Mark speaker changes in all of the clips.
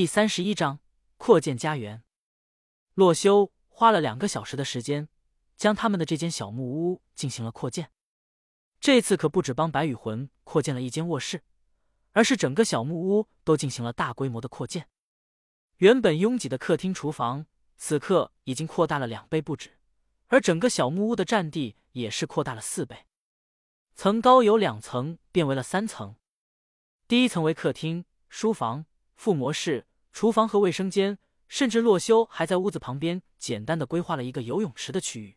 Speaker 1: 第三十一章扩建家园。洛修花了两个小时的时间，将他们的这间小木屋进行了扩建。这次可不止帮白羽魂扩建了一间卧室，而是整个小木屋都进行了大规模的扩建。原本拥挤的客厅、厨房，此刻已经扩大了两倍不止，而整个小木屋的占地也是扩大了四倍。层高由两层变为了三层，第一层为客厅、书房、附魔室。厨房和卫生间，甚至洛修还在屋子旁边简单的规划了一个游泳池的区域。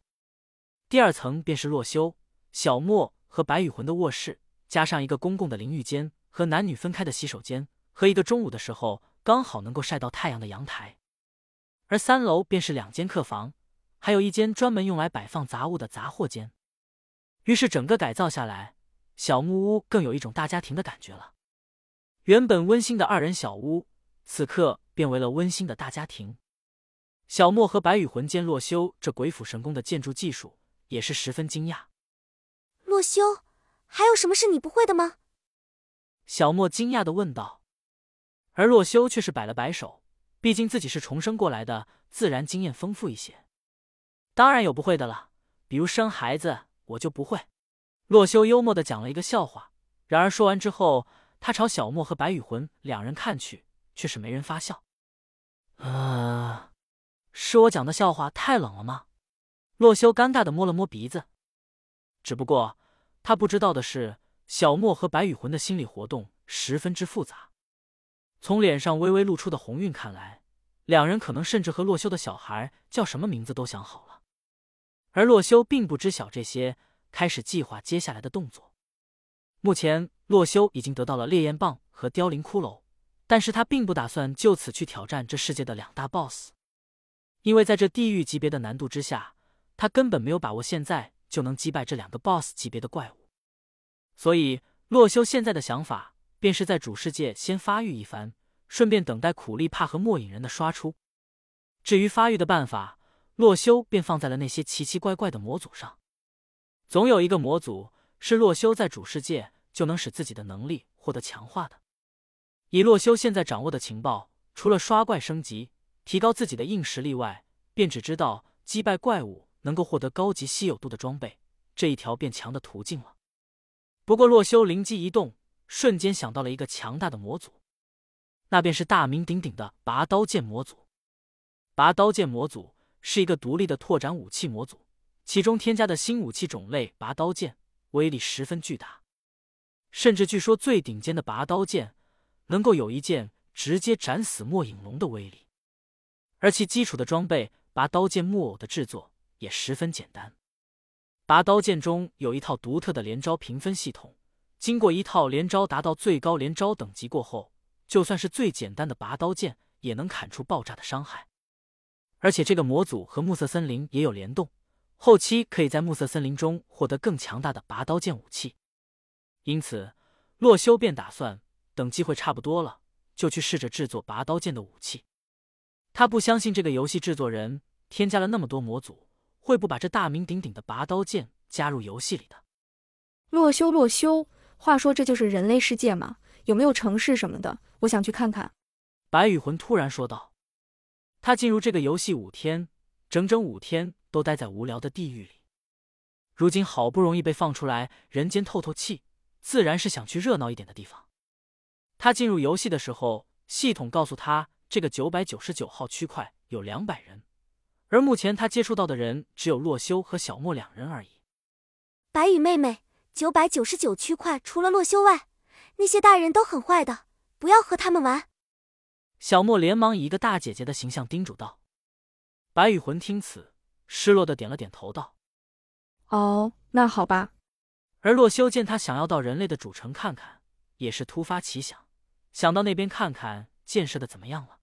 Speaker 1: 第二层便是洛修、小莫和白雨魂的卧室，加上一个公共的淋浴间和男女分开的洗手间，和一个中午的时候刚好能够晒到太阳的阳台。而三楼便是两间客房，还有一间专门用来摆放杂物的杂货间。于是整个改造下来，小木屋更有一种大家庭的感觉了。原本温馨的二人小屋。此刻变为了温馨的大家庭。小莫和白羽魂见洛修这鬼斧神工的建筑技术，也是十分惊讶。
Speaker 2: 洛修，还有什么是你不会的吗？
Speaker 1: 小莫惊讶的问道。而洛修却是摆了摆手，毕竟自己是重生过来的，自然经验丰富一些。当然有不会的了，比如生孩子，我就不会。洛修幽默的讲了一个笑话。然而说完之后，他朝小莫和白羽魂两人看去。却是没人发笑。啊，是我讲的笑话太冷了吗？洛修尴尬的摸了摸鼻子。只不过他不知道的是，小莫和白羽魂的心理活动十分之复杂。从脸上微微露出的红晕看来，两人可能甚至和洛修的小孩叫什么名字都想好了。而洛修并不知晓这些，开始计划接下来的动作。目前，洛修已经得到了烈焰棒和凋零骷髅。但是他并不打算就此去挑战这世界的两大 BOSS，因为在这地狱级别的难度之下，他根本没有把握现在就能击败这两个 BOSS 级别的怪物。所以，洛修现在的想法便是在主世界先发育一番，顺便等待苦力怕和末影人的刷出。至于发育的办法，洛修便放在了那些奇奇怪怪的模组上。总有一个模组是洛修在主世界就能使自己的能力获得强化的。以洛修现在掌握的情报，除了刷怪升级、提高自己的硬实力外，便只知道击败怪物能够获得高级稀有度的装备，这一条变强的途径了。不过洛修灵机一动，瞬间想到了一个强大的模组，那便是大名鼎鼎的拔刀剑模组。拔刀剑模组是一个独立的拓展武器模组，其中添加的新武器种类拔刀剑威力十分巨大，甚至据说最顶尖的拔刀剑。能够有一剑直接斩死末影龙的威力，而其基础的装备拔刀剑木偶的制作也十分简单。拔刀剑中有一套独特的连招评分系统，经过一套连招达到最高连招等级过后，就算是最简单的拔刀剑也能砍出爆炸的伤害。而且这个模组和暮色森林也有联动，后期可以在暮色森林中获得更强大的拔刀剑武器。因此，洛修便打算。等机会差不多了，就去试着制作拔刀剑的武器。他不相信这个游戏制作人添加了那么多模组，会不把这大名鼎鼎的拔刀剑加入游戏里的。
Speaker 3: 洛修，洛修，话说这就是人类世界吗？有没有城市什么的？我想去看看。
Speaker 1: 白羽魂突然说道。他进入这个游戏五天，整整五天都待在无聊的地狱里，如今好不容易被放出来人间透透气，自然是想去热闹一点的地方。他进入游戏的时候，系统告诉他这个九百九十九号区块有两百人，而目前他接触到的人只有洛修和小莫两人而已。
Speaker 2: 白羽妹妹，九百九十九区块除了洛修外，那些大人都很坏的，不要和他们玩。
Speaker 1: 小莫连忙以一个大姐姐的形象叮嘱道。白羽魂听此，失落的点了点头，道：“
Speaker 3: 哦，那好吧。”
Speaker 1: 而洛修见他想要到人类的主城看看，也是突发奇想。想到那边看看建设的怎么样了。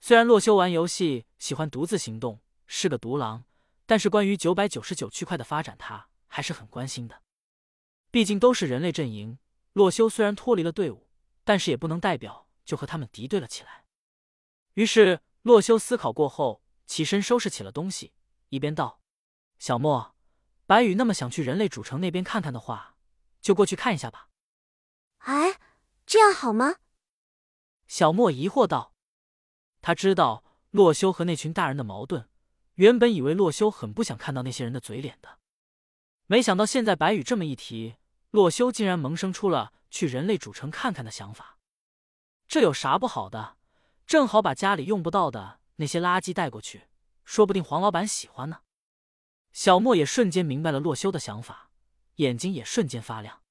Speaker 1: 虽然洛修玩游戏喜欢独自行动，是个独狼，但是关于九百九十九区块的发展，他还是很关心的。毕竟都是人类阵营，洛修虽然脱离了队伍，但是也不能代表就和他们敌对了起来。于是洛修思考过后，起身收拾起了东西，一边道：“小莫，白羽那么想去人类主城那边看看的话，就过去看一下吧。”
Speaker 2: 哎。这样好吗？
Speaker 1: 小莫疑惑道。他知道洛修和那群大人的矛盾，原本以为洛修很不想看到那些人的嘴脸的，没想到现在白羽这么一提，洛修竟然萌生出了去人类主城看看的想法。这有啥不好的？正好把家里用不到的那些垃圾带过去，说不定黄老板喜欢呢。小莫也瞬间明白了洛修的想法，眼睛也瞬间发亮。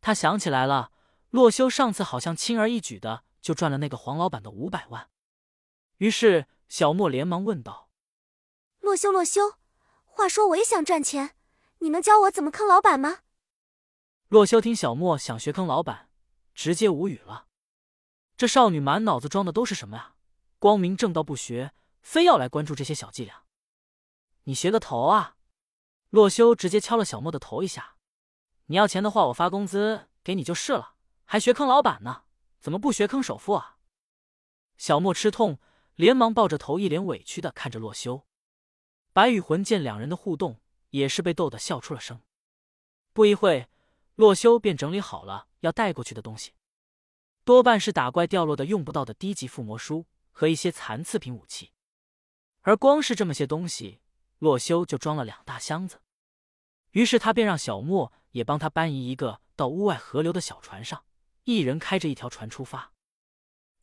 Speaker 1: 他想起来了，洛修上次好像轻而易举的就赚了那个黄老板的五百万。于是小莫连忙问道：“
Speaker 2: 洛修，洛修，话说我也想赚钱，你能教我怎么坑老板吗？”
Speaker 1: 洛修听小莫想学坑老板，直接无语了。这少女满脑子装的都是什么呀？光明正道不学，非要来关注这些小伎俩。你学个头啊！洛修直接敲了小莫的头一下。你要钱的话，我发工资给你就是了，还学坑老板呢？怎么不学坑首富啊？小莫吃痛，连忙抱着头，一脸委屈的看着洛修。白羽魂见两人的互动，也是被逗得笑出了声。不一会，洛修便整理好了要带过去的东西。多半是打怪掉落的用不到的低级附魔书和一些残次品武器，而光是这么些东西，洛修就装了两大箱子。于是他便让小莫也帮他搬移一个到屋外河流的小船上，一人开着一条船出发。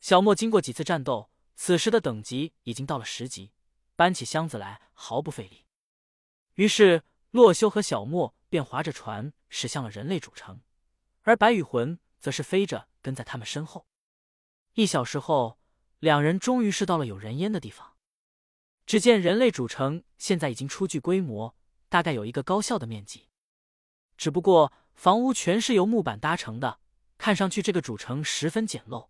Speaker 1: 小莫经过几次战斗，此时的等级已经到了十级，搬起箱子来毫不费力。于是洛修和小莫便划着船驶向了人类主城，而白羽魂则是飞着。跟在他们身后，一小时后，两人终于是到了有人烟的地方。只见人类主城现在已经初具规模，大概有一个高校的面积。只不过房屋全是由木板搭成的，看上去这个主城十分简陋。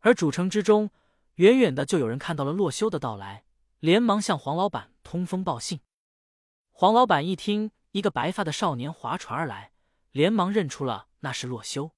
Speaker 1: 而主城之中，远远的就有人看到了洛修的到来，连忙向黄老板通风报信。黄老板一听一个白发的少年划船而来，连忙认出了那是洛修。